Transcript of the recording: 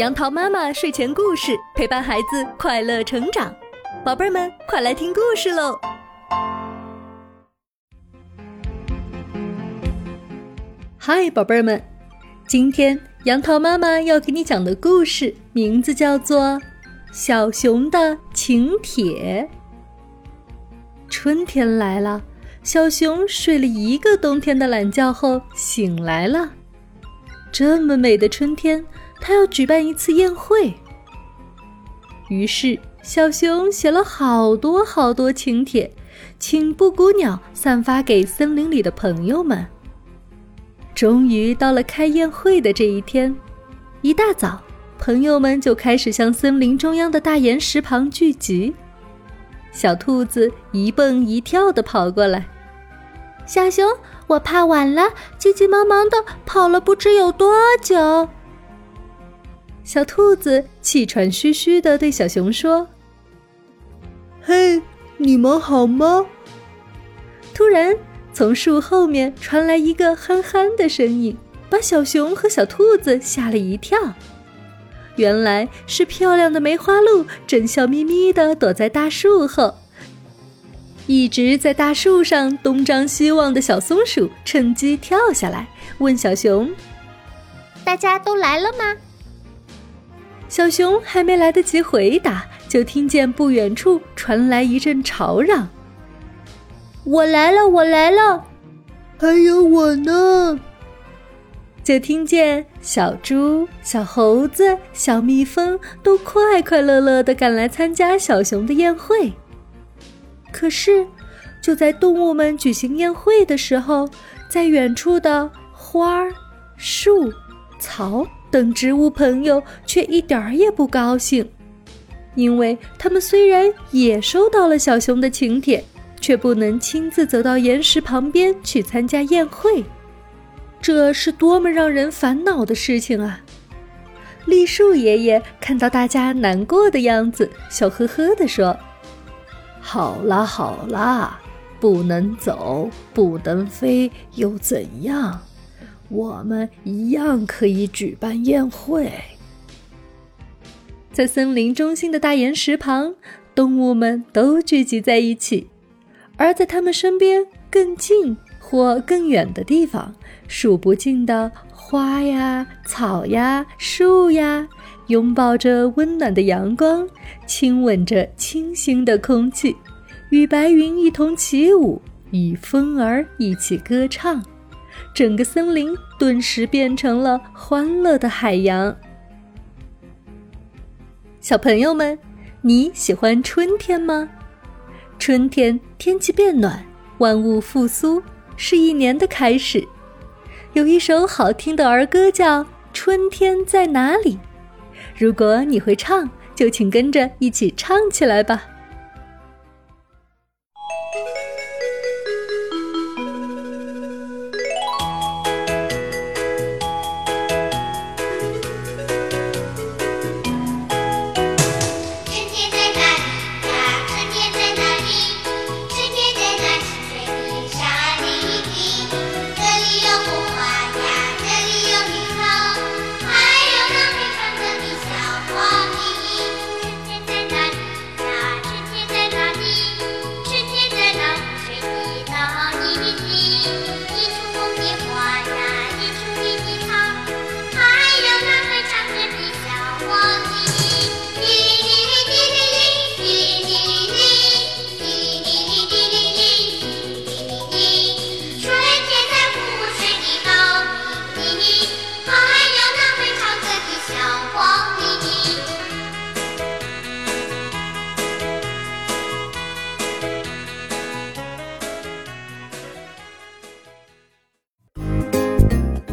杨桃妈妈睡前故事陪伴孩子快乐成长，宝贝儿们快来听故事喽！嗨，宝贝儿们，今天杨桃妈妈要给你讲的故事名字叫做《小熊的请帖》。春天来了，小熊睡了一个冬天的懒觉后醒来了。这么美的春天。他要举办一次宴会，于是小熊写了好多好多请帖，请布谷鸟散发给森林里的朋友们。终于到了开宴会的这一天，一大早，朋友们就开始向森林中央的大岩石旁聚集。小兔子一蹦一跳的跑过来，小熊，我怕晚了，急急忙忙的跑了不知有多久。小兔子气喘吁吁地对小熊说：“嘿，你们好吗？”突然，从树后面传来一个憨憨的声音，把小熊和小兔子吓了一跳。原来是漂亮的梅花鹿正笑眯眯地躲在大树后。一直在大树上东张西望的小松鼠趁机跳下来，问小熊：“大家都来了吗？”小熊还没来得及回答，就听见不远处传来一阵吵嚷：“我来了，我来了！”还有我呢！就听见小猪、小猴子、小蜜蜂都快快乐乐的赶来参加小熊的宴会。可是，就在动物们举行宴会的时候，在远处的花、树、草。等植物朋友却一点儿也不高兴，因为他们虽然也收到了小熊的请帖，却不能亲自走到岩石旁边去参加宴会，这是多么让人烦恼的事情啊！栗树爷爷看到大家难过的样子，笑呵呵地说：“好啦好啦，不能走，不能飞，又怎样？”我们一样可以举办宴会。在森林中心的大岩石旁，动物们都聚集在一起，而在他们身边更近或更远的地方，数不尽的花呀、草呀、树呀，拥抱着温暖的阳光，亲吻着清新的空气，与白云一同起舞，与风儿一起歌唱。整个森林顿时变成了欢乐的海洋。小朋友们，你喜欢春天吗？春天天气变暖，万物复苏，是一年的开始。有一首好听的儿歌叫《春天在哪里》，如果你会唱，就请跟着一起唱起来吧。